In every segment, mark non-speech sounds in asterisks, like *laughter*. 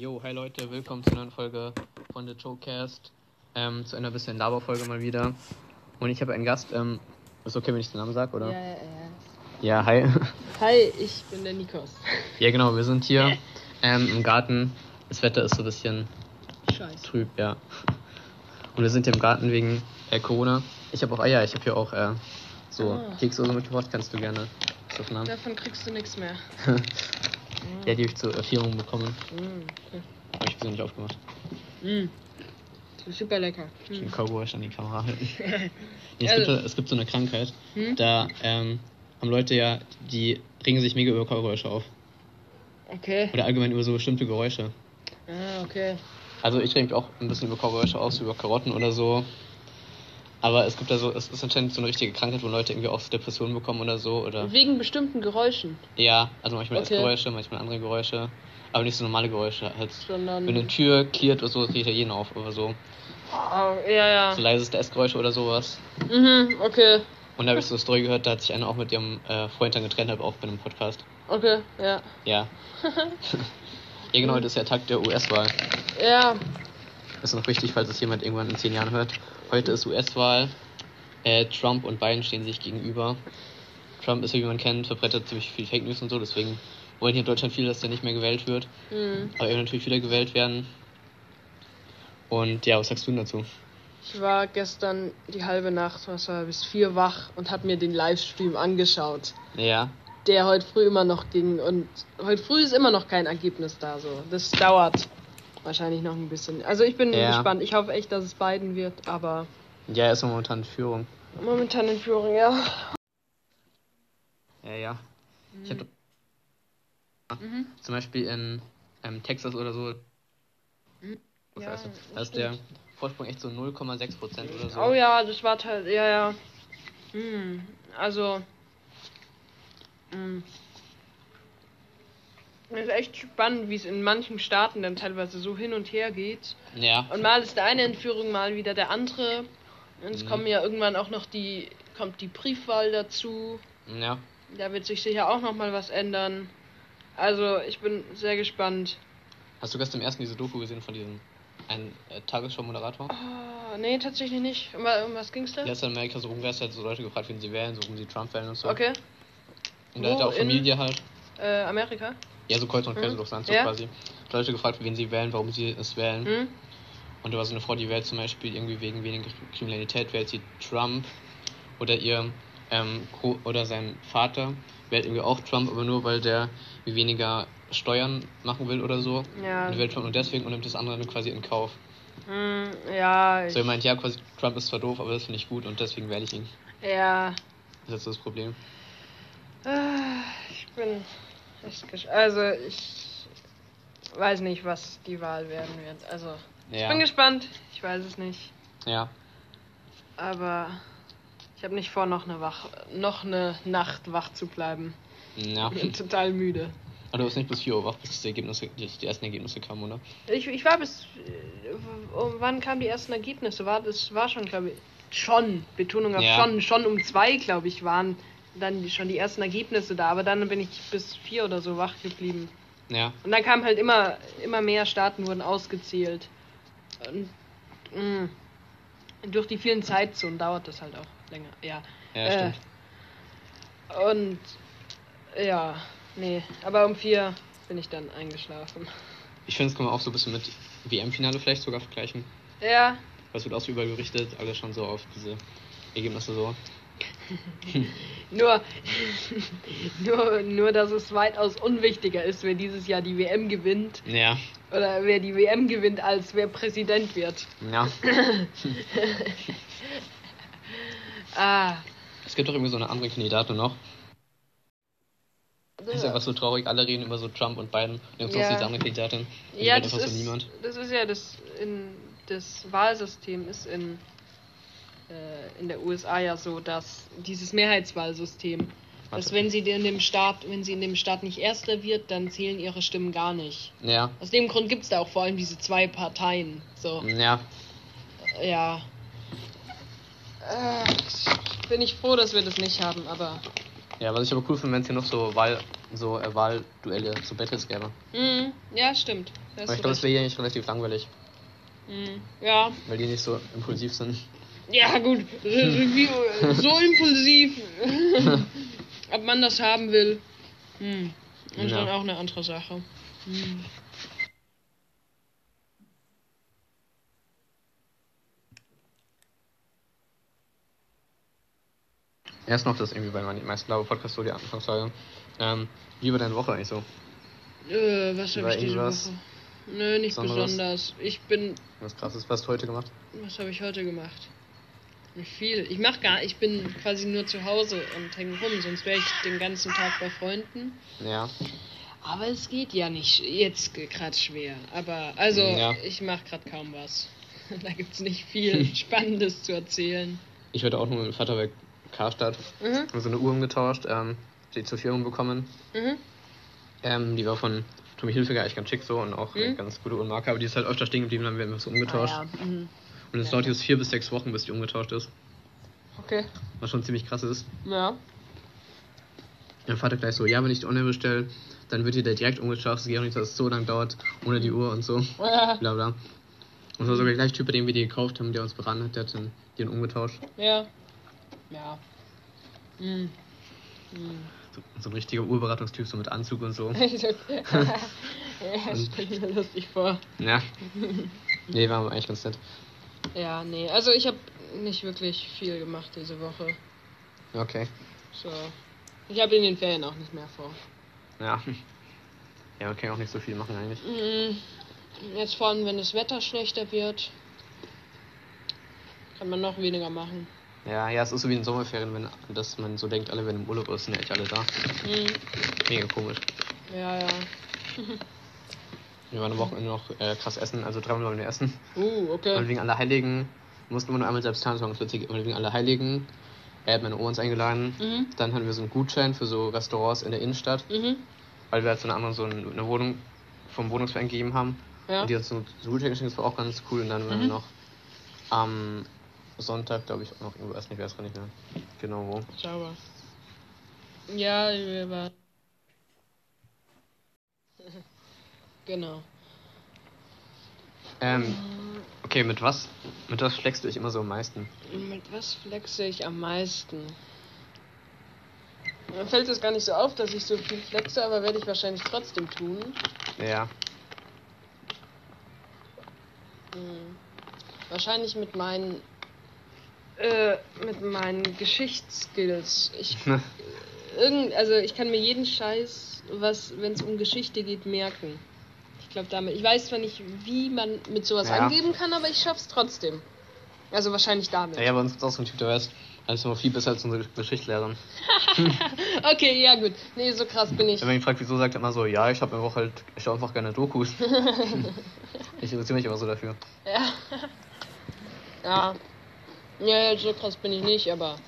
Jo, hi Leute, willkommen zu einer neuen Folge von The Showcast. Ähm, zu einer bisschen Laberfolge mal wieder. Und ich habe einen Gast. Ähm, ist okay, wenn ich den Namen sage, oder? Ja, ja, ja. Ja, hi. Hi, ich bin der Nikos. ja, genau, wir sind hier ähm, im Garten. Das Wetter ist so ein bisschen Scheiße. trüb, ja. Und wir sind hier im Garten wegen äh, Corona. Ich habe auch Eier, ich habe hier auch äh, so Ah. Kekse oder so mitgebracht. Kannst du gerne haben. Davon kriegst du nichts mehr. *laughs* Ja, die habe ich zur Erfrierung bekommen. Mm, okay. Habe ich bisher nicht aufgemacht. Mm. Super lecker. Ich den Mm. Cowboy an die Kamera halten. *laughs* Nee, es, Also- gibt, es gibt so eine Krankheit, Hm? da ähm, haben Leute ja, die regen sich mega über Geräusche auf. Okay. Oder allgemein über so bestimmte Geräusche. Ah, okay. Also ich reg mich auch ein bisschen über Geräusche aus, über Karotten oder so. Aber es gibt da so, es ist anscheinend so eine richtige Krankheit, wo Leute irgendwie auch Depressionen bekommen oder so. Oder Wegen bestimmten Geräuschen, ja, also manchmal Okay. Essgeräusche, manchmal andere Geräusche. Aber nicht so normale Geräusche. Halt, sondern. wenn eine Tür klirrt oder so, regt ja jeden auf oder so. Ah, ja, ja. So leiseste Essgeräusche oder sowas. Mhm, okay. Und da habe ich so eine Story gehört, da hat sich einer auch mit ihrem äh, Freund dann getrennt, halt auch bei einem Podcast. Okay, ja. Ja. *laughs* ja, genau, heute ist ja Tag der US-Wahl. Ja. Das ist noch wichtig, falls es jemand irgendwann in zehn Jahren hört. Heute ist US-Wahl. Äh, Trump und Biden stehen sich gegenüber. Trump ist, wie man kennt, verbreitet ziemlich viel Fake News und so, deswegen wollen hier in Deutschland viele, dass der nicht mehr gewählt wird. Mhm. Aber er wird natürlich wieder gewählt werden. Und ja, was sagst du denn dazu? Ich war gestern die halbe Nacht, was war, bis vier wach und hab mir den Livestream angeschaut, Ja, der heute früh immer noch ging. Und heute früh ist immer noch kein Ergebnis da. So, das dauert wahrscheinlich noch ein bisschen. Also ich bin Ja. gespannt. Ich hoffe echt, dass es Biden wird, aber ja, er ist momentan in Führung. momentan in Führung, ja. Ja, ja. Ich hab Mhm. zum Beispiel in ähm, Texas oder so. Was Ja, heißt das? Da ist der. Vorsprung echt so 0,6 Prozent oder so. Oh ja, das war halt, ja, ja. Hm, also, hm. Es ist echt spannend, wie es in manchen Staaten dann teilweise so hin und her geht. Ja. Und mal ist der eine in Führung, mal wieder der andere. Und es Mhm. kommen ja irgendwann auch noch die, kommt die Briefwahl dazu. Ja. Da wird sich sicher auch noch mal was ändern. Also, ich bin sehr gespannt. Hast du gestern im ersten diese Doku gesehen von diesem äh, Tagesschau-Moderator? Oh, nee, tatsächlich nicht. Um, um was ging's da? Der ist in Amerika so rumgereist, hat so Leute gefragt, wen sie wählen, so warum sie Trump wählen und so. Okay. Und da hat er auch Familie halt. Äh, Amerika? Ja, so kreuz und quer Mhm. so Ja. quasi. Leute gefragt, wen sie wählen, warum sie es wählen. Hm? Und da war so eine Frau, die wählt zum Beispiel irgendwie wegen weniger Kriminalität, wählt sie Trump. Oder ihr, ähm, oder sein Vater wählt irgendwie auch Trump, aber nur weil der weniger Steuern machen will oder so. Ja. Und wählt Trump nur deswegen und nimmt das andere quasi in Kauf. Hm, ja, So, er meint, ja, quasi, Trump ist zwar doof, aber das finde ich gut und deswegen wähle ich ihn. ja. Das ist das Problem. Ah, Ich bin gesch Also, ich weiß nicht, was die Wahl werden wird. Also, ich Ja. bin gespannt. Ich weiß es nicht. Ja. Aber ich habe nicht vor, noch eine, wach, noch eine Nacht wach zu bleiben. Ja. Ich bin total müde. Aber du bist nicht bis 4 Uhr wach, bis die, Ergebnisse, die, die ersten Ergebnisse kamen, oder? Ich, ich war bis. äh, Um, wann kamen die ersten Ergebnisse? War, das war schon, glaube ich. Schon. Betonung auf Ja. schon. Schon um zwei, glaube ich, waren dann schon die ersten Ergebnisse da. Aber dann bin ich bis vier oder so wach geblieben. Ja. Und dann kamen halt immer, immer mehr Staaten wurden ausgezählt. Und mh, durch die vielen Zeitzonen dauert das halt auch länger. Ja. Ja, Äh, stimmt. Und ja, nee. Aber um vier bin ich dann eingeschlafen. Ich finde, das kann man auch so ein bisschen mit WM-Finale vielleicht sogar vergleichen. Ja, Das wird auch so überall berichtet, alle schon so auf diese Ergebnisse so. *laughs* nur, *laughs* nur, nur, dass es weitaus unwichtiger ist, wer dieses Jahr die WM gewinnt. Ja. Oder wer die WM gewinnt, als wer Präsident wird. Ja. *laughs* Ah. Es gibt doch irgendwie so eine andere Kandidatin noch. Das ist einfach so traurig, alle reden über so Trump und Biden. Und Ja. ja. diese andere Kandidatin. Ja, das einfach so ist, niemand. das ist ja das in das Wahlsystem ist in in der USA ja so, dass dieses Mehrheitswahlsystem, dass Warte. wenn sie in dem Staat, wenn sie in dem Staat nicht Erster wird, dann zählen ihre Stimmen gar nicht. Ja. Aus dem Grund gibt es da auch vor allem diese zwei Parteien. So, Ja. ja. Äh, bin ich froh, dass wir das nicht haben, aber Ja, was ich aber cool finde, wenn es hier noch so Wahl, so äh, Wahlduelle, so Battles gäbe. Mhm. Ja, stimmt. Aber ich glaube, es wäre hier nicht relativ langweilig, Mhm. Ja. weil die nicht so impulsiv sind. Ja, gut. *laughs* So impulsiv. *laughs* Ob man das haben will. Hm. Ist Ja. dann auch eine andere Sache. Hm. Erst noch das irgendwie bei meinen meisten glaube Podcast so die Anfangsfrage. Ähm, wie war deine Woche eigentlich so? Äh, was habe ich diese Woche? Nö, nicht Besonderes? besonders. Ich bin. Was krasses, was hast du heute gemacht? Was habe ich heute gemacht? Nicht viel. Ich mach gar. Ich bin quasi nur zu Hause und hänge rum, sonst wäre ich den ganzen Tag bei Freunden. Ja. Aber es geht ja nicht jetzt gerade schwer. Aber also Ja. ich mache gerade kaum was. *laughs* da gibt's nicht viel *laughs* Spannendes zu erzählen. Ich hatte auch nur mit dem Vater bei Karstadt. Mhm. Haben so eine Uhr umgetauscht, ähm, die zur Firmung bekommen. Mhm. Ähm, die war von Tommy Hilfiger eigentlich ganz schick so und auch eine Mhm. ganz gute Uhrenmarke, aber die ist halt öfter stehen geblieben, dann werden wir so umgetauscht. Ah, ja. mhm. Und es Ja. dauert jetzt vier bis sechs Wochen, bis die umgetauscht ist. Okay. Was schon ziemlich krass ist. Ja. Mein Vater gleich so, ja, wenn ich die online bestelle, dann wird die da direkt umgetauscht. Es geht auch nicht, dass es so lange dauert, ohne die Uhr und so. *laughs* Bla bla. Und war sogar gleich Typ, bei dem wir die gekauft haben, der uns beraten hat, der hat den, den umgetauscht. Ja. Ja. Mhm. Mhm. So, so ein richtiger Uhrberatungstyp, so mit Anzug und so. *laughs* *laughs* ja, stell mir lustig vor. Ja. Nee, war eigentlich ganz nett. Ja, nee. Also ich habe nicht wirklich viel gemacht diese Woche. Okay. So. Ich habe in den Ferien auch nicht mehr vor. Ja. Ja, man kann ja auch nicht so viel machen eigentlich. Mhm. Jetzt vor allem, wenn das Wetter schlechter wird, kann man noch weniger machen. Ja, ja, es ist so wie in Sommerferien, wenn dass man so denkt, alle werden im Urlaub, es sind ja echt alle da. Mhm. Mega komisch. Ja, ja. *laughs* Wir waren am Wochenende noch äh, krass essen, also dreimal waren wir essen. Uh, Und okay. wegen aller Heiligen mussten wir nur einmal selbst tanzen. Und wegen aller Heiligen, er hat meine Oma uns eingeladen. Mhm. Dann hatten wir so einen Gutschein für so Restaurants in der Innenstadt, Mhm. weil wir halt so eine andere so eine Wohnung vom Wohnungsverein gegeben haben. Ja. Und die hat so so Gutschein geschenkt, das war auch ganz cool. Und dann waren wir Mhm. noch am Sonntag, glaube ich, auch noch irgendwo essen, ich weiß gar nicht mehr genau wo. Sauber. Ja, wir waren. Genau. Ähm, okay, mit was? Mit was schlägst du dich immer so am meisten? Mit was flexe ich am meisten? Mir fällt es gar nicht so auf, dass ich so viel flexe, aber werde ich wahrscheinlich trotzdem tun. Ja. Hm. Wahrscheinlich mit meinen äh, mit meinen Geschichtsskills. Ich *laughs* irgend, also ich kann mir jeden Scheiß, was wenn es um Geschichte geht, merken. Ich glaube damit. Ich weiß zwar nicht, wie man mit sowas Ja. angeben kann, aber ich schaff's trotzdem. Also wahrscheinlich damit. Ja, bei uns ist auch so ein Typ, der weiß alles immer viel besser als unsere Geschichtslehrerin. *laughs* Okay, ja gut. Nee, so krass bin ich. Wenn man ihn fragt, wieso, sagt er immer so, ja, ich habe einfach halt, ich schaue einfach gerne Dokus. *laughs* *laughs* ich interessiere mich immer so dafür. Ja. ja. Ja, so krass bin ich nicht, aber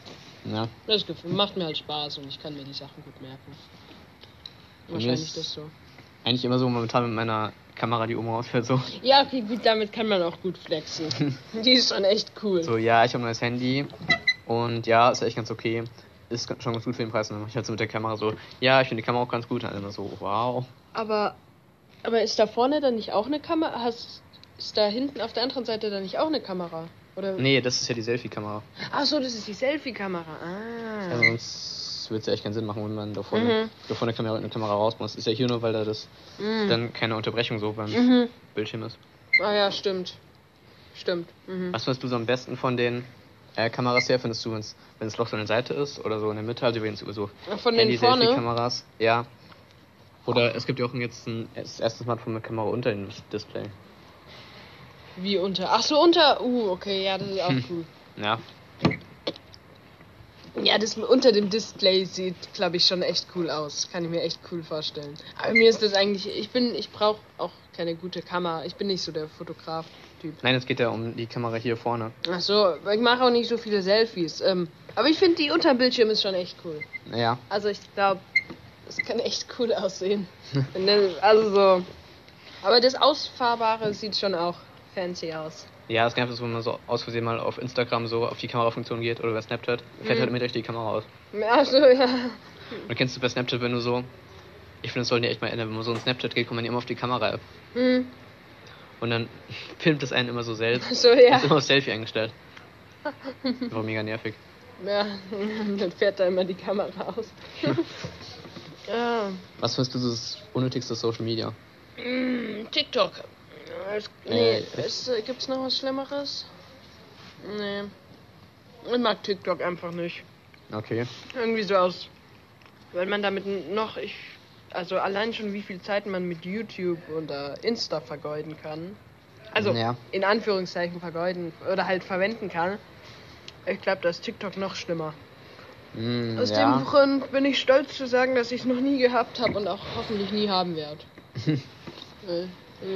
Ja. das Gefühl macht mir halt Spaß und ich kann mir die Sachen gut merken. Wahrscheinlich ist- das so. Eigentlich immer so momentan mit meiner Kamera, die oben rausfällt, so. Ja, okay, gut, damit kann man auch gut flexen. *laughs* die ist schon echt cool. So, ja, ich habe ein neues Handy und ja, ist echt ganz okay. Ist schon ganz gut für den Preis. Und dann mach ich halt so mit der Kamera so, ja, ich finde die Kamera auch ganz gut. Und dann immer so, wow. Aber, aber ist da vorne dann nicht auch eine Kamera? Hast, ist da hinten auf der anderen Seite dann nicht auch eine Kamera? Oder? Nee, das ist ja die Selfie-Kamera. Ach so, das ist die Selfie-Kamera. Ah. Also sonst würde es ja echt keinen Sinn machen, wenn man da vorne, Mhm. da vorne Kamera, eine Kamera raus muss. Ist ja hier nur, weil da das Mhm. dann keine Unterbrechung so beim Mhm. Bildschirm ist. Ah ja, stimmt. Stimmt. Mhm. Was findest du so am besten von den äh, Kameras her? Findest du, wenn das Loch so an der Seite ist oder so in der Mitte, also es über so Von den vorne? Handy-Selfie-Kameras? Ja. Oder es gibt ja auch jetzt ein das erste Smartphone mit Kamera unter dem Display. Wie unter? Ach so, unter. Uh, okay, ja, das ist auch Hm. cool. Ja. Ja, das unter dem Display sieht, glaube ich, schon echt cool aus. Kann ich mir echt cool vorstellen. Aber mir ist das eigentlich. Ich bin, ich brauche auch keine gute Kamera. Ich bin nicht so der Fotograf-Typ. Nein, es geht ja um die Kamera hier vorne. Ach so, ich mache auch nicht so viele Selfies. Ähm, aber ich finde, die unterm Bildschirm ist schon echt cool. Ja. Also ich glaube, das kann echt cool *laughs* aussehen. Also so. Aber das Ausfahrbare sieht schon auch fancy aus. Ja, es nervt wenn man so aus Versehen mal auf Instagram so auf die Kamerafunktion geht oder über Snapchat. Fällt Mhm. halt mit durch die Kamera aus. Ach so, ja. Und kennst du bei Snapchat, wenn du so. Ich finde, das sollten die echt mal ändern. Wenn man so in Snapchat geht, kommt man immer auf die Kamera-App. Hm. Und dann *laughs* filmt es einen immer so selbst. So, ja. Ist immer auf Selfie eingestellt. Das *laughs* war mega nervig. Ja, *laughs* dann fährt da immer die Kamera aus. ja. Was findest du das unnötigste Social Media? Mm, TikTok. Es, nee, Äh, es, äh, gibt's noch was Schlimmeres? Nee. Ich mag TikTok einfach nicht. Okay. Irgendwie so aus. Weil man damit noch, ich. Also allein schon wie viel Zeit man mit YouTube oder Insta vergeuden kann. Also Ja. in Anführungszeichen vergeuden oder halt verwenden kann. Ich glaube, da ist TikTok noch schlimmer. Mm, Aus ja. dem Grund bin ich stolz zu sagen, dass ich es noch nie gehabt habe und auch hoffentlich nie haben werde. *laughs* äh,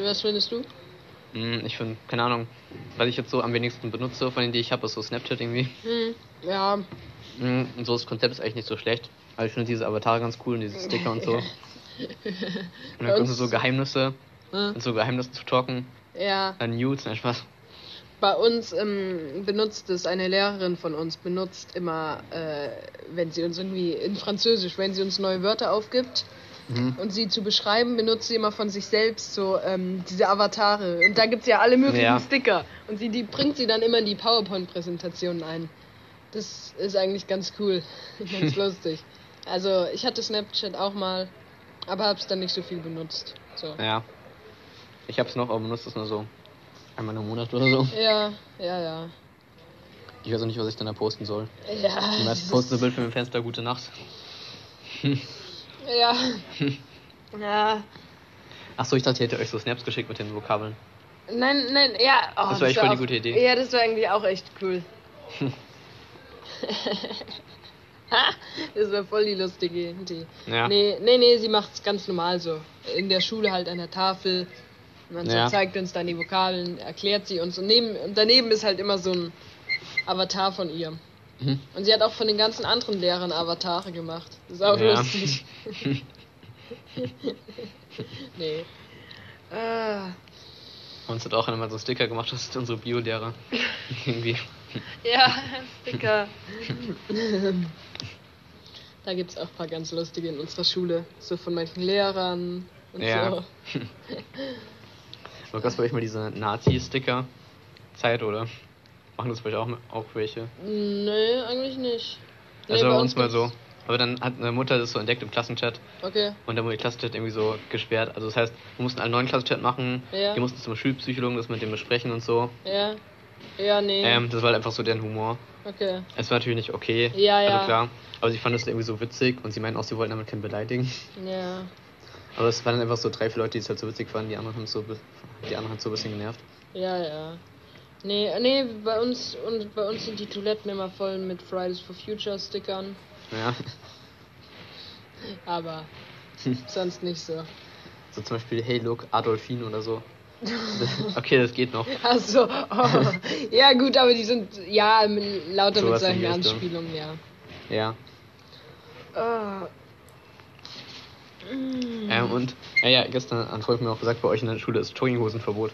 was findest du? Mm, ich finde, keine Ahnung, was ich jetzt so am wenigsten benutze von denen, die ich habe, ist so Snapchat irgendwie. Hm, ja, Mm, Und so das Konzept ist eigentlich nicht so schlecht. Aber ich finde diese Avatare ganz cool und diese Sticker und so. Und dann können so Geheimnisse Hm? und so Geheimnisse zu talken. ja. Dann Nudes, nein, Spaß. Bei uns ähm, benutzt es, eine Lehrerin von uns benutzt immer, äh, wenn sie uns irgendwie in Französisch, wenn sie uns neue Wörter aufgibt Mhm. und sie zu beschreiben, benutzt sie immer von sich selbst so ähm, diese Avatare. Und da gibt's ja alle möglichen Ja. Sticker. Und sie, die bringt sie dann immer in die PowerPoint-Präsentationen ein. Das ist eigentlich ganz cool. *laughs* ganz *laughs* lustig. Also ich hatte Snapchat auch mal, aber hab's dann nicht so viel benutzt. So. Ja. Ich hab's noch, aber benutze es nur so einmal im Monat oder so. Ja, ja, ja. Ich weiß auch nicht, was ich dann da posten soll. Ja, Die meisten posten ein Bild von dem Fenster, gute Nacht. *laughs* ja. *laughs* ja. Achso, ich dachte, ihr hättet euch so Snaps geschickt mit den Vokabeln. Nein, nein, ja. Oh, Das war echt voll die gute Idee. Ja, das war eigentlich auch echt cool. *laughs* das war voll die lustige Idee. Ja. Nee, nee, nee, sie macht's ganz normal so. In der Schule halt an der Tafel. Man Ja. zeigt uns dann die Vokabeln, erklärt sie uns. Und, neben, und daneben ist halt immer so ein Avatar von ihr. Mhm. Und sie hat auch von den ganzen anderen Lehrern Avatare gemacht. Das ist auch Ja. lustig. *laughs* *laughs* nee. Ah. Uns hat auch einmal so Sticker gemacht, das ist unsere Biolehrer. *laughs* Irgendwie. Ja, Sticker. da gibt es auch ein paar ganz lustige in unserer Schule. So von manchen Lehrern und Ja. so. Gab's bei euch mal diese Nazi-Sticker-Zeit, oder? Machen das euch auch, auch welche? Nee, eigentlich nicht. Nee, Also bei bei uns mal so. Aber dann hat eine Mutter das so entdeckt im Klassenchat Okay. und dann wurde der Klassenchat irgendwie so gesperrt. Also das heißt, wir mussten einen neuen Klassenchat machen, Ja. wir mussten zum Schulpsychologen das mit dem besprechen und so. Ja. Ja, nee. Ähm, das war halt einfach so deren Humor. okay. Es war natürlich nicht okay, Ja, ja. also klar. Aber sie fanden das irgendwie so witzig und sie meinten auch, sie wollten damit keinen beleidigen. Ja. Aber es waren dann einfach so drei, vier Leute, die es halt so witzig fanden, die anderen haben so, die anderen haben so ein bisschen genervt. Ja, ja. Nee, nee, bei uns und bei uns sind die Toiletten immer voll mit Fridays for Future Stickern, Ja. *laughs* aber *laughs* sonst nicht so. So zum Beispiel, hey look, Adolfin oder so. *laughs* okay, das geht noch. Achso, oh. ja gut, aber die sind ja lauter mit Sowas in solchen. Anspielungen, ja. Ja. Mm. Ähm, und, ja, ja, gestern hat Freund mir auch gesagt, bei euch in der Schule ist Jogginghosenverbot.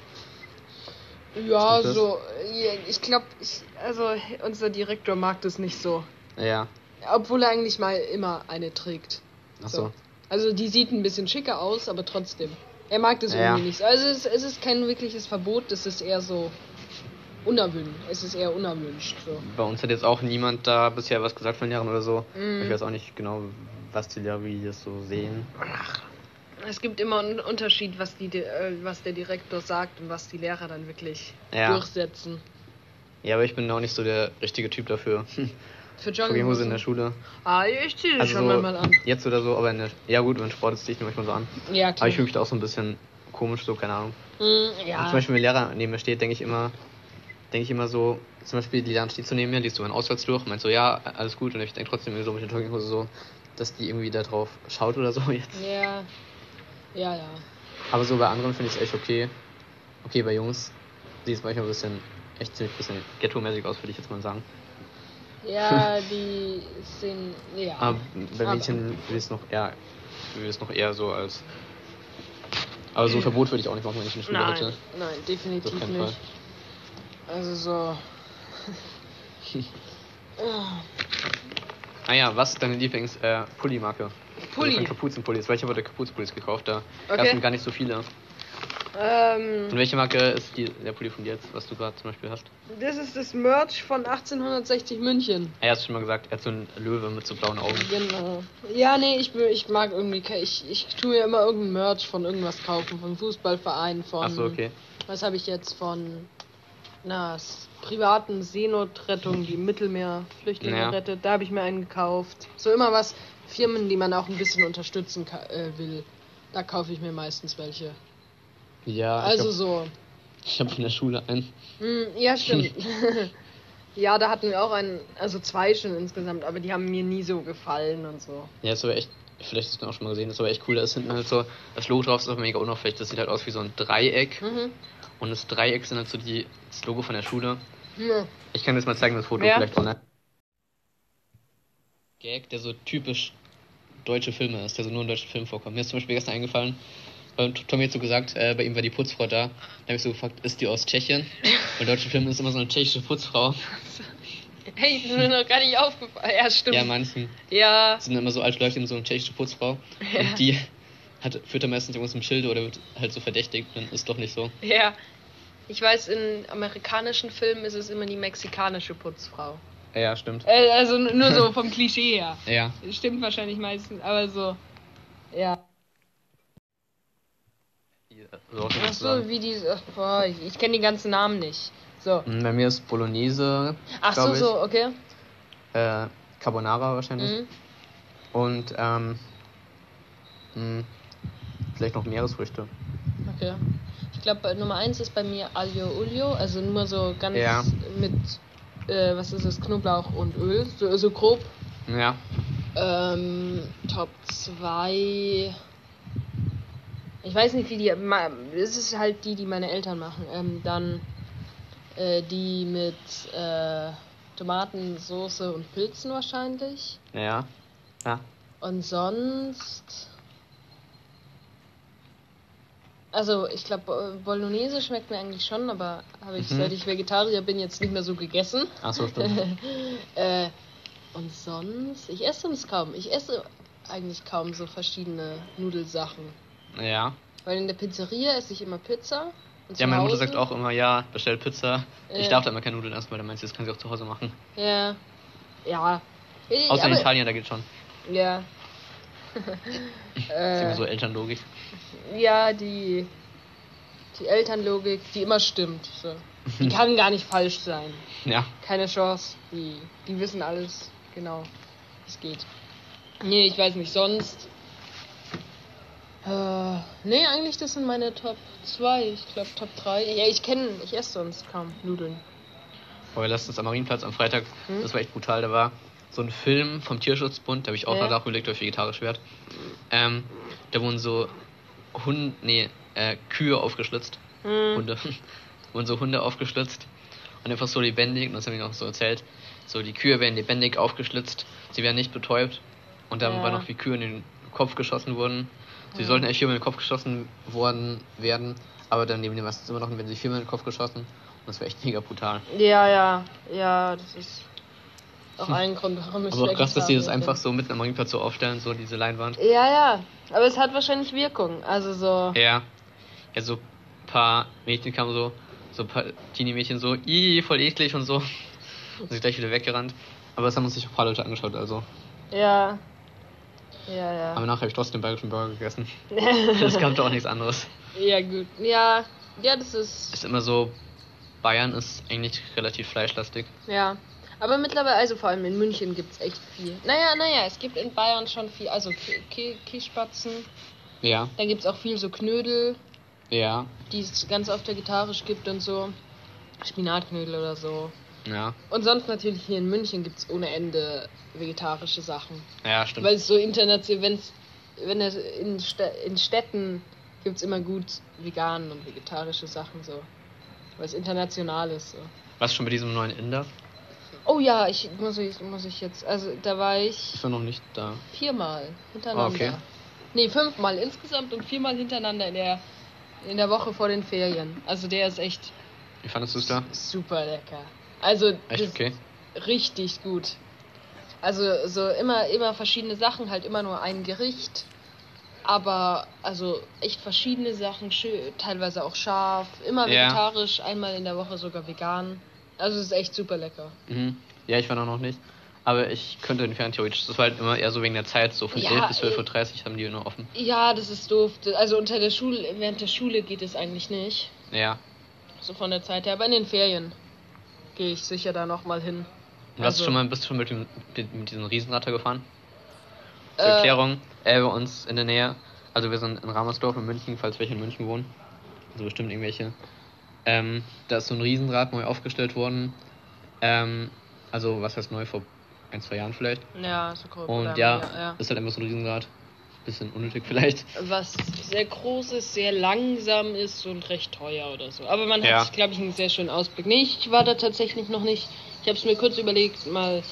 Ja, das? so. ja, Ich glaube, ich, also unser Direktor mag das nicht so. Ja. Obwohl er eigentlich mal immer eine trägt. Achso. Also die sieht ein bisschen schicker aus, aber trotzdem. Er mag das Ja. irgendwie nicht so. Also es, es ist kein wirkliches Verbot, es ist eher so unerwünscht. Es ist eher unerwünscht. So. Bei uns hat jetzt auch niemand da bisher was gesagt von Lehrern oder so. Mhm. Ich weiß auch nicht genau, was die Lehrer wie das so sehen. Es gibt immer einen Unterschied, was, die, äh, was der Direktor sagt und was die Lehrer dann wirklich Ja. durchsetzen. Ja, aber ich bin auch nicht so der richtige Typ dafür. Für *laughs* Jogginghose in der Schule. Ah, ich ziehe Also schon so, mal an. jetzt oder so, aber in der, ja gut, wenn Sport ist, ziehe ich mir manchmal so an. Ja, Aber klar. ich fühle mich da auch so ein bisschen komisch, so, keine Ahnung. Mm, Und ja. zum Beispiel, wenn Lehrer neben mir steht, denke ich immer, denke ich immer so, zum Beispiel, die Lehrerin steht so neben mir, liest so meinen Ausweis durch, meint so, ja, alles gut, und ich denke trotzdem irgendwie so mit der Jogginghose so, dass die irgendwie da drauf schaut oder so *laughs* jetzt. ja. Ja, ja. Aber so bei anderen finde ich es echt okay. Okay, bei Jungs sieht es manchmal ein bisschen, echt ziemlich bisschen ghetto-mäßig aus, würde ich jetzt mal sagen. Ja, *laughs* die sehen. Ja. Aber bei Mädchen würde ich es noch eher, würde es noch eher so als. Aber so ein *clears throat* Verbot würde ich auch nicht machen, wenn ich eine Schule Nein, hätte. nein, definitiv keinen nicht. Also so. *laughs* *laughs* Ah, Ah ja, was ist deine Lieblings-Pulli-Marke? Pulli. Also von Kapuzenpullis. Welche wurde Kapuzenpullis gekauft? Da Okay. gab es gar nicht so viele. Ähm, Und welche Marke ist die, der Pulli von dir jetzt, was du gerade zum Beispiel hast? das ist das Merch von 1860 München. Er hat schon mal gesagt, er hat so einen Löwe mit so blauen Augen. Genau. Ja, nee, ich, ich mag irgendwie, ich, ich tue mir immer irgendein Merch von irgendwas kaufen, von Fußballverein, von. Ach so, okay. Was habe ich jetzt von na, privaten Seenotrettung, die im Mittelmeer Flüchtlinge Ja. rettet. Da habe ich mir einen gekauft. So immer was, Firmen, die man auch ein bisschen unterstützen äh, will. Da kaufe ich mir meistens welche. Ja, Also ich so. habe hab von der Schule einen. Hm, ja, stimmt. *laughs* ja, da hatten wir auch einen, also zwei schon insgesamt, aber die haben mir nie so gefallen und so. Ja, ist aber echt, vielleicht hast du auch schon mal gesehen, das ist aber echt cool. Da ist hinten halt so, das Logo drauf ist aber mega unauffällig. Das sieht halt aus wie so ein Dreieck. Mhm. Und das Dreieck sind halt so die, das Logo von der Schule. Hm. Ich kann dir jetzt mal zeigen, das Foto Ja. vielleicht online. Gag, der so typisch deutsche Filme ist, der so nur in deutschen Filmen vorkommt. Mir ist zum Beispiel gestern eingefallen, weil Tommy hat so gesagt, äh, bei ihm war die Putzfrau da. Dann habe ich so gefragt, ist die aus Tschechien? In deutschen Filmen ist immer so eine tschechische Putzfrau. Hey, das ist mir noch gar nicht aufgefallen. Ja, stimmt. Ja, manchen Ja, sind immer so alte Leute, die haben so eine tschechische Putzfrau. Ja. Und die hat, führt dann meistens irgendwas im Schilde oder wird halt so verdächtigt. Dann ist doch nicht so. ja. Ich weiß, in amerikanischen Filmen ist es immer die mexikanische Putzfrau. Ja, stimmt. Äh, also nur so *laughs* vom Klischee her. Ja. Stimmt wahrscheinlich meistens, aber so. Ja. So aus dem Ach Restaurant. so, wie die. Ach, boah, ich, ich kenne die ganzen Namen nicht. So. Mm, Bei mir ist Bolognese, Ach so, ich. so, okay. Äh, Carbonara wahrscheinlich. Mhm. Und ähm, mh, vielleicht noch Meeresfrüchte. Okay. Ich glaube, Nummer 1 ist bei mir Aglio Olio, also nur so ganz Ja. mit, äh, was ist es, Knoblauch und Öl, so, so grob. Ja. Ähm, Top 2. Ich weiß nicht, wie die. Es ist halt die, die meine Eltern machen. Ähm, dann äh, die mit äh, Tomatensoße und Pilzen wahrscheinlich. Ja. Ja. Und sonst. Also, ich glaube, Bolognese schmeckt mir eigentlich schon, aber habe ich, Mhm. seit ich Vegetarier bin, jetzt nicht mehr so gegessen. Ach so, stimmt. *laughs* äh, und sonst, ich esse sonst kaum. Ich esse eigentlich kaum so verschiedene Nudelsachen. ja. Weil in der Pizzeria esse ich immer Pizza. Ja, meine Mutter sagt auch immer, ja, bestell Pizza. Ich Ja. darf da immer keine Nudeln essen, weil dann meinst du, das kann sie auch zu Hause machen. Ja. Ja. Ich, Außer in aber- Italien, da geht schon. Ja. Das *laughs* ist äh, irgendwie so Elternlogik. ja, die, die Elternlogik, die immer stimmt. So. Die *laughs* kann gar nicht falsch sein. Ja. Keine Chance. Die, die wissen alles genau, wie es geht. Nee, ich weiß nicht, sonst. Äh, nee, eigentlich, das sind meine Top 2. Ich glaube, Top 3. Ja, ich kenne, ich esse sonst kaum Nudeln. Vorher letztens am Marienplatz am Freitag, Hm? das war echt brutal. Da war so ein Film vom Tierschutzbund, da habe ich auch Ja. danach überlegt, ob ich vegetarisch werde. Ähm, da wurden so Hunde, nee, äh, Kühe aufgeschlitzt. Hm. Hunde. *laughs* wurden so Hunde aufgeschlitzt und einfach so lebendig, und das habe ich noch so erzählt, so die Kühe werden lebendig aufgeschlitzt, sie werden nicht betäubt und dann Ja. war noch wie Kühe in den Kopf geschossen wurden. Sie Ja. sollten eigentlich viermal in den Kopf geschossen worden werden, aber dann nehmen die meistens immer noch, wenn sie viermal in den Kopf geschossen und das war echt mega brutal. Ja, ja, ja, das ist auch ein Grund, warum ich Aber auch krass, dass die das einfach so mitten am Marienplatz so aufstellen, so diese Leinwand. Ja, ja, aber es hat wahrscheinlich Wirkung. Also so. Ja. Ja, so ein paar Mädchen kamen so, so ein paar Teenie-Mädchen so, ih, voll eklig und so. Und sind gleich wieder weggerannt. Aber das haben uns sich ein paar Leute angeschaut, also. Ja. Ja, ja. Aber nachher habe ich trotzdem den bayerischen Burger gegessen. *laughs* Es gab doch auch nichts anderes. ja, gut. Ja, ja, das ist. Ist immer so, Bayern ist eigentlich relativ fleischlastig. Ja. Aber mittlerweile, also vor allem in München gibt es echt viel. Naja, naja, es gibt in Bayern schon viel. Also Ki- Ki- Kiespatzen. Ja, Dann gibt es auch viel so Knödel, ja, die es ganz oft vegetarisch gibt und so. Spinatknödel oder so. ja. Und sonst natürlich hier in München gibt es ohne Ende vegetarische Sachen. Ja, stimmt. Weil es so international, wenn's, wenn es in, Stä- in Städten gibt es immer gut vegan und vegetarische Sachen so. Weil es international ist so. Was schon bei diesem neuen Inder? Oh ja, ich muss ich, muss ich jetzt. Also da war ich Ich war noch nicht da. viermal hintereinander. Ah, okay. Nee, fünfmal insgesamt und viermal hintereinander in der in der Woche vor den Ferien. Also der ist echt Wie fandest du es da? super lecker. Also Echt okay. richtig gut. Also so immer, immer verschiedene Sachen, halt immer nur ein Gericht. Aber also echt verschiedene Sachen, schö- teilweise auch scharf, immer Ja. vegetarisch, einmal in der Woche sogar vegan. Also es ist echt super lecker. Mhm. Ja, ich war da noch nicht. Aber ich könnte entfernen theoretisch. Das war halt immer eher so wegen der Zeit. So von Ja, 11 bis ey. 12.30 Uhr haben die nur offen. Ja, das ist doof. Also unter der Schule, während der Schule geht es eigentlich nicht. Ja. So von der Zeit her. Aber in den Ferien gehe ich sicher da nochmal hin. Und hast du Also- schon mal, bist du schon mit, dem, mit, mit diesem Riesenratter gefahren? Zur Äh, Erklärung, äh, bei uns in der Nähe, also wir sind in Ramersdorf in München, falls welche in München wohnen, also bestimmt irgendwelche. Ähm, da ist so ein Riesenrad neu aufgestellt worden. Ähm, also was heißt neu, vor ein, zwei Jahren vielleicht. Ja, so grob. Und oder- ja, ja. ist halt einfach so ein Riesenrad. Bisschen unnötig vielleicht. Was sehr groß ist, sehr langsam ist und recht teuer oder so. Aber man Ja. hat, glaube ich, einen sehr schönen Ausblick. Nee, ich war da tatsächlich noch nicht. Ich habe es mir kurz überlegt, mal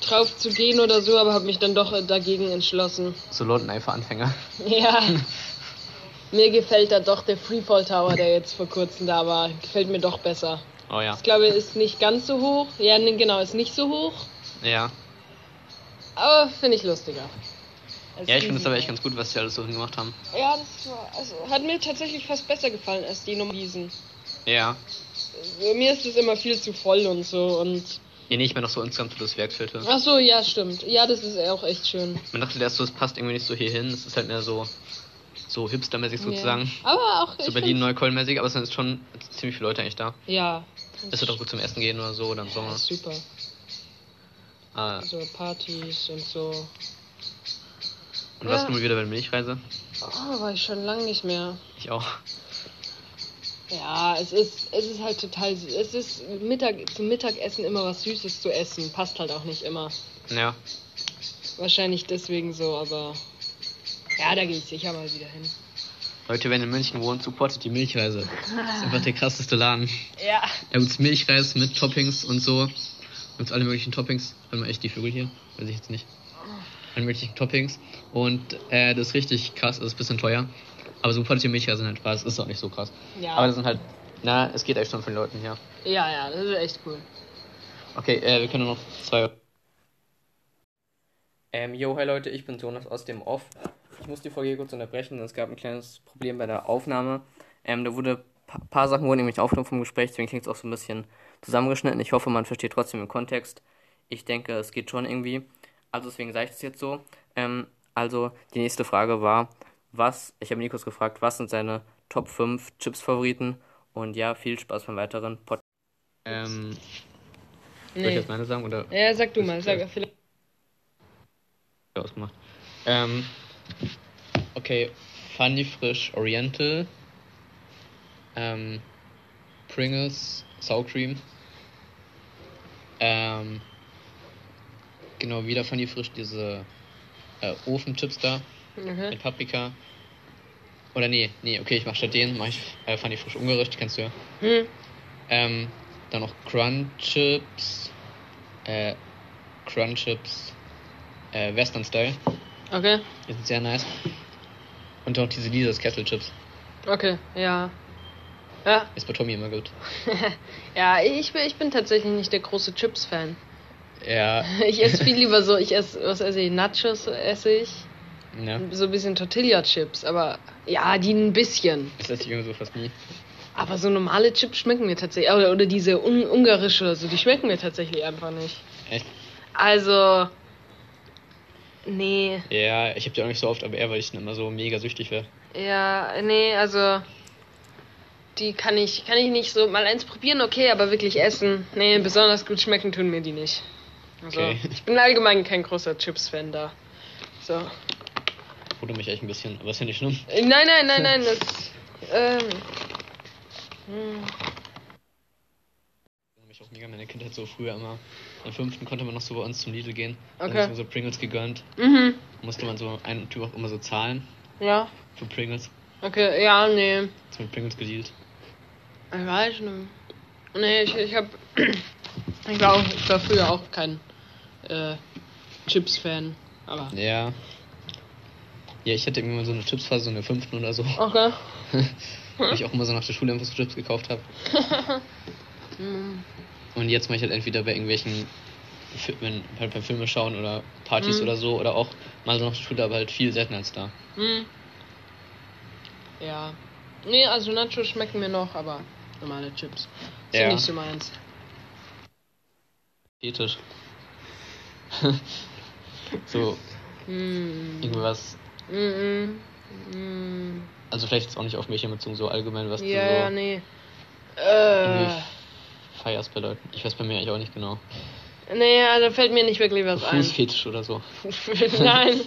drauf zu gehen oder so, aber habe mich dann doch dagegen entschlossen. So Leuten einfach Anfänger. Ja. *laughs* mir gefällt da doch der Freefall Tower, der jetzt vor kurzem da war. Gefällt mir doch besser. Oh ja. Ich glaube, ist nicht ganz so hoch. Ja, genau, ist nicht so hoch. Ja. Aber finde ich lustiger. Ja, ich finde es aber echt ganz gut, was die alles so gemacht haben. Ja, das war, also, hat mir tatsächlich fast besser gefallen als die Nummer diesen. Ja. Also, Mir ist es immer viel zu voll und so und. Ja, nee, ich meine auch so insgesamt so das Werksfeld. Ach so, ja, stimmt. Ja, das ist auch echt schön. Man dachte erst so, es passt irgendwie nicht so hier hin. Es ist halt mehr so, so hipstermäßig sozusagen. Ja. Aber auch. So ich Berlin find's- Neukölln-mäßig, aber es sind schon ziemlich viele Leute eigentlich da. Ja. Es wird auch gut zum Essen gehen oder so oder im Ja, Sommer. super. Ah, So Partys und so. und was Ja. du mal wieder bei der Milchreise? Oh, war ich schon lange nicht mehr. Ich auch. Ja, es ist, es ist halt total. sü- Es ist Mittag, zum Mittagessen immer was Süßes zu essen. Passt halt auch nicht immer. Ja. Wahrscheinlich deswegen so, aber. Ja, da gehe ich sicher mal wieder hin. Leute, wenn ihr in München wohnt, supportet die Milchreise. Das ist einfach der krasseste Laden. Ja. Da gibt's Milchreis mit Toppings und so. Da gibt's alle möglichen Toppings. Warte mal, echt die Vögel hier? Weiß ich jetzt nicht. Alle möglichen Toppings. Und äh, das ist richtig krass, das ist ein bisschen teuer. Aber supportet die Milchreise halt Spaß. Ist auch nicht so krass. Ja. Aber das sind halt. Na, es geht echt schon von den Leuten hier. Ja, ja, das ist echt cool. Okay, äh, wir können nur noch zwei. Ähm, yo, hi Leute, ich bin Jonas aus dem Off. Ich muss die Folge hier kurz unterbrechen, es gab ein kleines Problem bei der Aufnahme. Ähm, da wurde pa paar Sachen wurden nämlich aufgenommen vom Gespräch, deswegen klingt es auch so ein bisschen zusammengeschnitten. Ich hoffe, man versteht trotzdem den Kontext. Ich denke, es geht schon irgendwie. Also deswegen sage ich es jetzt so. Ähm, also die nächste Frage war, was, ich habe Nikos gefragt, was sind seine Top 5 Chips-Favoriten? Und ja, viel Spaß beim weiteren Pod. Ähm, soll ich Nee. jetzt meine sagen oder? Ja, sag du mal, sag vielleicht. ausgemacht. Ähm, okay, Funny Frisch Oriental, ähm, Pringles Sour Cream, ähm, genau, wieder Funny Frisch diese äh, Ofenchips da Mhm. mit Paprika. Oder nee, nee, okay, ich mach statt denen, mach ich äh, Funny Frisch Ungericht, kennst du ja. Hm. Ähm, dann noch Crunchips, äh, Crunchips, äh, Western Style. Okay. Die sind sehr nice. Und auch diese Lisas Kesselchips. Okay, ja. Ja, Ist bei Tommy immer gut. *laughs* ja ich, bin, ich bin tatsächlich nicht der große Chips-Fan. Ja, *laughs* Ich esse viel lieber so, ich esse, was esse ich? Nachos esse ich. ja. So ein bisschen Tortilla-Chips, aber ja, die ein bisschen. Das esse ich irgendwie so fast nie. Aber so normale Chips schmecken mir tatsächlich, oder, oder diese un ungarische oder so, die schmecken mir tatsächlich einfach nicht. Echt? Also, nee, Ja, ich hab die auch nicht so oft, aber eher, weil ich dann immer so mega süchtig wäre. ja, nee, also, die kann ich, kann ich nicht so mal eins probieren, okay, aber wirklich essen, nee, besonders gut schmecken tun mir die nicht. Also, Okay. ich bin allgemein kein großer Chips-Fan da. So. Wurde mich echt ein bisschen, aber ist ja nicht schlimm. Äh, Nein, nein, nein, nein, *laughs* das, ähm, hm. Ich auch mega an meine Kindheit so früher immer. Am fünften konnte man noch so bei uns zum Lidl gehen. Dann Okay. haben wir so Pringles gegönnt. Mhm. Musste man so einen Typ auch immer so zahlen Ja, für Pringles. okay, ja, nee. Jetzt mit Pringles gedealt. Ich weiß nicht. Nee, ich, ich hab. *clears throat* Ich war, auch, ich war früher auch kein äh, Chips-Fan. Aber. Ja. Ja, ich hatte irgendwie mal so eine Chipsphase, so eine fünften oder so. Okay. *laughs* Wo ich auch immer so nach der Schule einfach so Chips gekauft habe. *laughs* Und jetzt mache ich halt entweder bei irgendwelchen Fi- wenn halt beim Filme schauen oder Partys Mhm. oder so oder auch mal so nach der Schule, aber halt viel seltener als da. Hm. Ja. Nee, also Nachos schmecken mir noch, aber normale Chips. Sind Ja. nicht so meins. Ethisch. *laughs* so, Hm. irgendwas. Mm -mm. Also vielleicht jetzt auch nicht auf Mädchen bezogen, so allgemein, was Ja, du ja, so nee. irgendwie Äh, feierst bei Leuten. Ich weiß bei mir eigentlich auch nicht genau. nee, also fällt mir nicht wirklich was ein. Fußfetisch oder so. Nein. *laughs*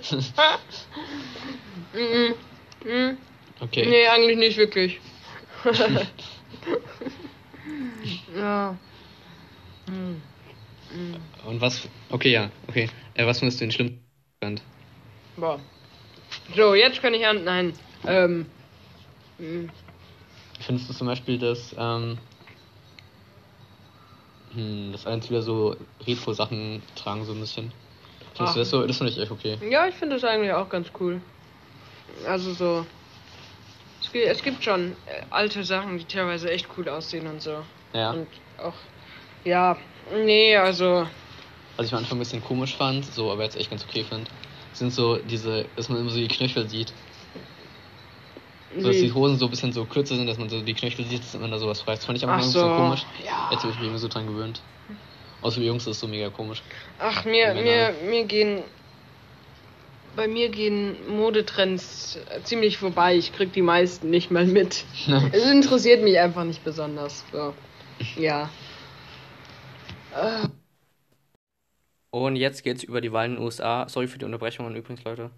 mm -mm. Okay. Nee, eigentlich nicht wirklich. *laughs* ja. Hm. Und was. Okay, ja, okay. Äh, was findest du den schlimmsten? Zustand? Boah. So, jetzt kann ich an. Nein. Ähm. hm. Findest du zum Beispiel, dass. Ähm, hm, dass alle wieder so Retro-Sachen tragen, so ein bisschen? Findest Ach. du das so? Das finde ich echt okay. Ja, ich finde das eigentlich auch ganz cool. Also so. Es gibt, es gibt schon äh, alte Sachen, die teilweise echt cool aussehen und so. Ja. Und auch. Ja. Nee, also. Was ich am Anfang ein bisschen komisch fand, so, aber jetzt echt ganz okay finde, sind so diese, dass man immer so die Knöchel sieht. So, dass die Hosen so ein bisschen so kürzer sind, dass man so die Knöchel sieht, dass man da sowas frei. Das fand ich am Ach Anfang ein bisschen so. komisch. Ja. Jetzt habe ich mich irgendwie so dran gewöhnt. Außer für Jungs ist es so mega komisch. Ach, mir, mir, mir gehen. Bei mir gehen Modetrends ziemlich vorbei. Ich krieg die meisten nicht mal mit. Es interessiert mich einfach nicht besonders. So. Ja. Und jetzt geht's über die Wahlen in den USA. Sorry für die Unterbrechungen übrigens, Leute.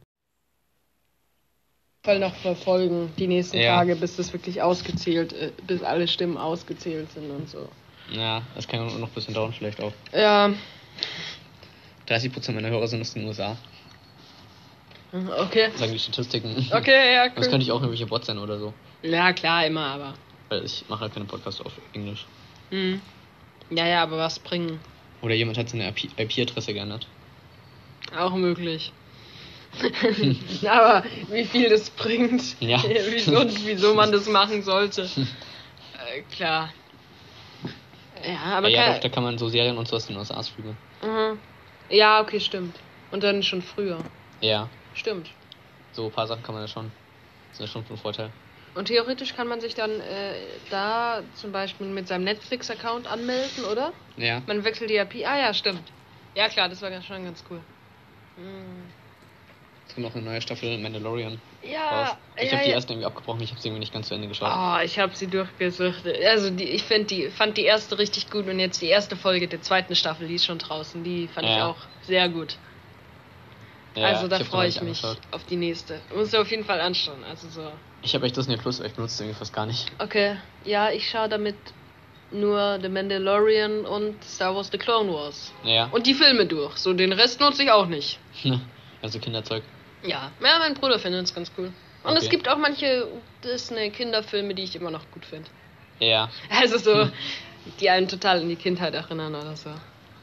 Fall noch verfolgen, die nächsten Ja. Tage, bis das wirklich ausgezählt, äh, bis alle Stimmen ausgezählt sind und so. Ja, das kann noch ein bisschen dauern, vielleicht auch. Ja, 30% meiner Hörer sind aus den USA, okay. sagen die Statistiken. Okay, ja, Das cool. könnte ich auch irgendwelche Bots sein oder so. Ja, klar, immer, aber. Weil ich mache halt keine Podcasts auf Englisch. Hm. Ja, ja, aber was bringen? Oder jemand hat seine IP IP-Adresse geändert. Auch möglich. *laughs* aber wie viel das bringt, Ja. *laughs* wieso, wieso man das machen sollte. *laughs* äh, klar. Ja, aber ja, kein- doch, da kann man so Serien und so aus den USA streamen. Mhm. Ja, okay, stimmt. Und dann schon früher. Ja, Stimmt. so ein paar Sachen kann man ja schon. Das ist ja schon von Vorteil. Und theoretisch kann man sich dann äh, da zum Beispiel mit seinem Netflix-Account anmelden, oder? Ja. Man wechselt die IP. Ah ja, stimmt. Ja klar, das war schon ganz cool. Hm. Es kommt noch eine neue Staffel Mandalorian raus. Ja, Ich ja, habe die ja. erste irgendwie abgebrochen, ich habe sie irgendwie nicht ganz zu Ende geschaut. Oh, ich habe sie durchgesucht. Also die, ich find die, fand die erste richtig gut und jetzt die erste Folge der zweiten Staffel, die ist schon draußen. Die fand ich Ja. auch sehr gut. Ja, also da ich freue ich nicht mich angeschaut. auf die nächste. Muss du auf jeden Fall anschauen. Also so. Ich habe echt Disney Plus, aber ich benutze irgendwie fast gar nicht. Okay, ja, ich schaue damit nur The Mandalorian und Star Wars The Clone Wars. Ja. Und die Filme durch. So, den Rest nutze ich auch nicht. *laughs* also Kinderzeug. Ja, ja mein Bruder findet es ganz cool. Und es Okay. gibt auch manche Disney-Kinderfilme, die ich immer noch gut finde. Ja. Also so, die einen total an die Kindheit erinnern oder so.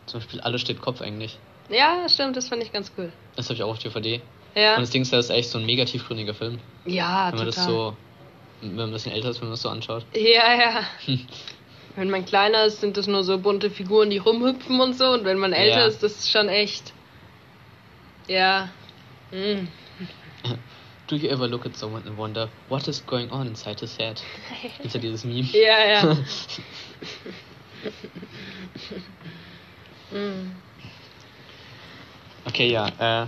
Zum Beispiel Alles steht Kopf eigentlich. Ja, stimmt, das fand ich ganz cool. Das habe ich auch auf DVD. Ja, Und das Ding ist, das ist echt so ein mega tiefgründiger Film. ja wenn man total. das so, wenn man ein bisschen älter ist, wenn man das so anschaut. Ja, ja. *laughs* Wenn man kleiner ist, sind das nur so bunte Figuren, die rumhüpfen und so. Und wenn man älter Ja. ist, das ist schon echt. Ja. Hm. Do you ever look at someone and wonder what is going on inside his head? Ist ja dieses Meme. Ja, ja. Hm. Okay, ja. Äh,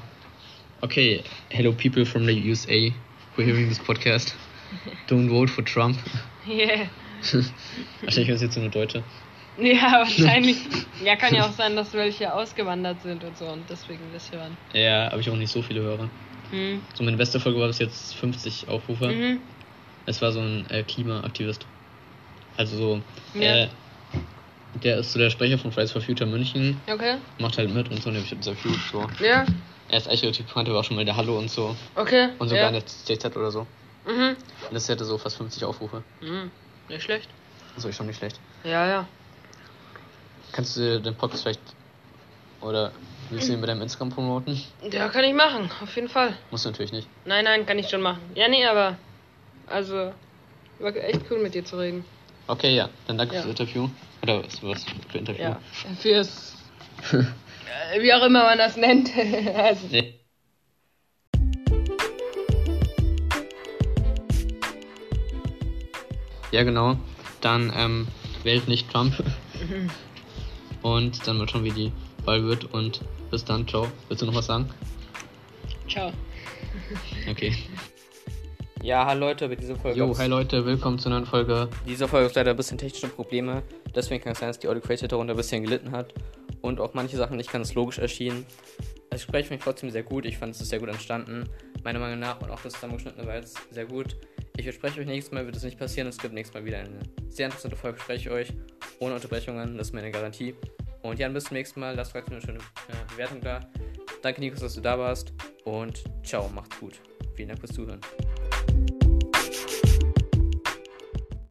okay, hello people from the USA who are hearing this podcast. *laughs* Don't vote for Trump. Yeah. *laughs* Wahrscheinlich ist jetzt nur Deutsche. Ja, *laughs* wahrscheinlich. Ja, kann ja auch sein, dass welche ausgewandert sind und so und deswegen das hören. Ja, habe ich auch nicht so viele Hörer. Hm. So, meine beste Folge war bis jetzt 50 Aufrufe. Mhm. Es war so ein äh, Klimaaktivist. Also so, Ja. äh, der ist so der Sprecher von Fridays for Future München, Okay. macht halt mit und so, und hab ich interviewt, so. Ja. Er ist echt relativ bekannt, er war auch schon mal der Hallo und so. Okay. Und sogar ja. in der CZ oder so. Mhm. Und das hätte so fast 50 Aufrufe. Mhm. Nicht schlecht. Also ist schon nicht schlecht. Ja, ja. Kannst du den Podcast vielleicht oder willst du ihn bei deinem Instagram promoten? Ja, kann ich machen, auf jeden Fall. Musst du natürlich nicht. Nein, nein, kann ich schon machen. Ja, nee, aber. Also. War echt cool mit dir zu reden. Okay, ja. Dann danke Ja. fürs Interview. Oder was, was für Interview? Ja. Fürs Äh, wie auch immer man das nennt. *laughs* also, Nee. Ja, genau. Dann ähm, wählt nicht Trump. *laughs* und dann mal schauen, wie die Wahl wird. Und bis dann, ciao. Willst du noch was sagen? Ciao. Okay. *laughs* Ja, hallo Leute, bei dieser Folge. Jo, hi Leute, willkommen zu einer neuen Folge. Diese Folge ist leider ein bisschen technische Probleme. Deswegen kann es sein, dass die Audio Qualität darunter ein bisschen gelitten hat. Und auch manche Sachen nicht ganz logisch erschienen. Das Gespräch fand ich trotzdem sehr gut. Ich fand es ist sehr gut entstanden. Meiner Meinung nach. Und auch das zusammengeschnittene war jetzt sehr gut. Ich verspreche euch, nächstes Mal wird es nicht passieren. Es gibt nächstes Mal wieder eine sehr interessante Folge, verspreche ich euch. Ohne Unterbrechungen, das ist meine Garantie. Und ja, bis zum nächsten Mal. Lasst trotzdem eine schöne äh, Bewertung da. Danke, Nikos, dass du da warst. Und ciao, macht's gut. Vielen Dank fürs Zuhören.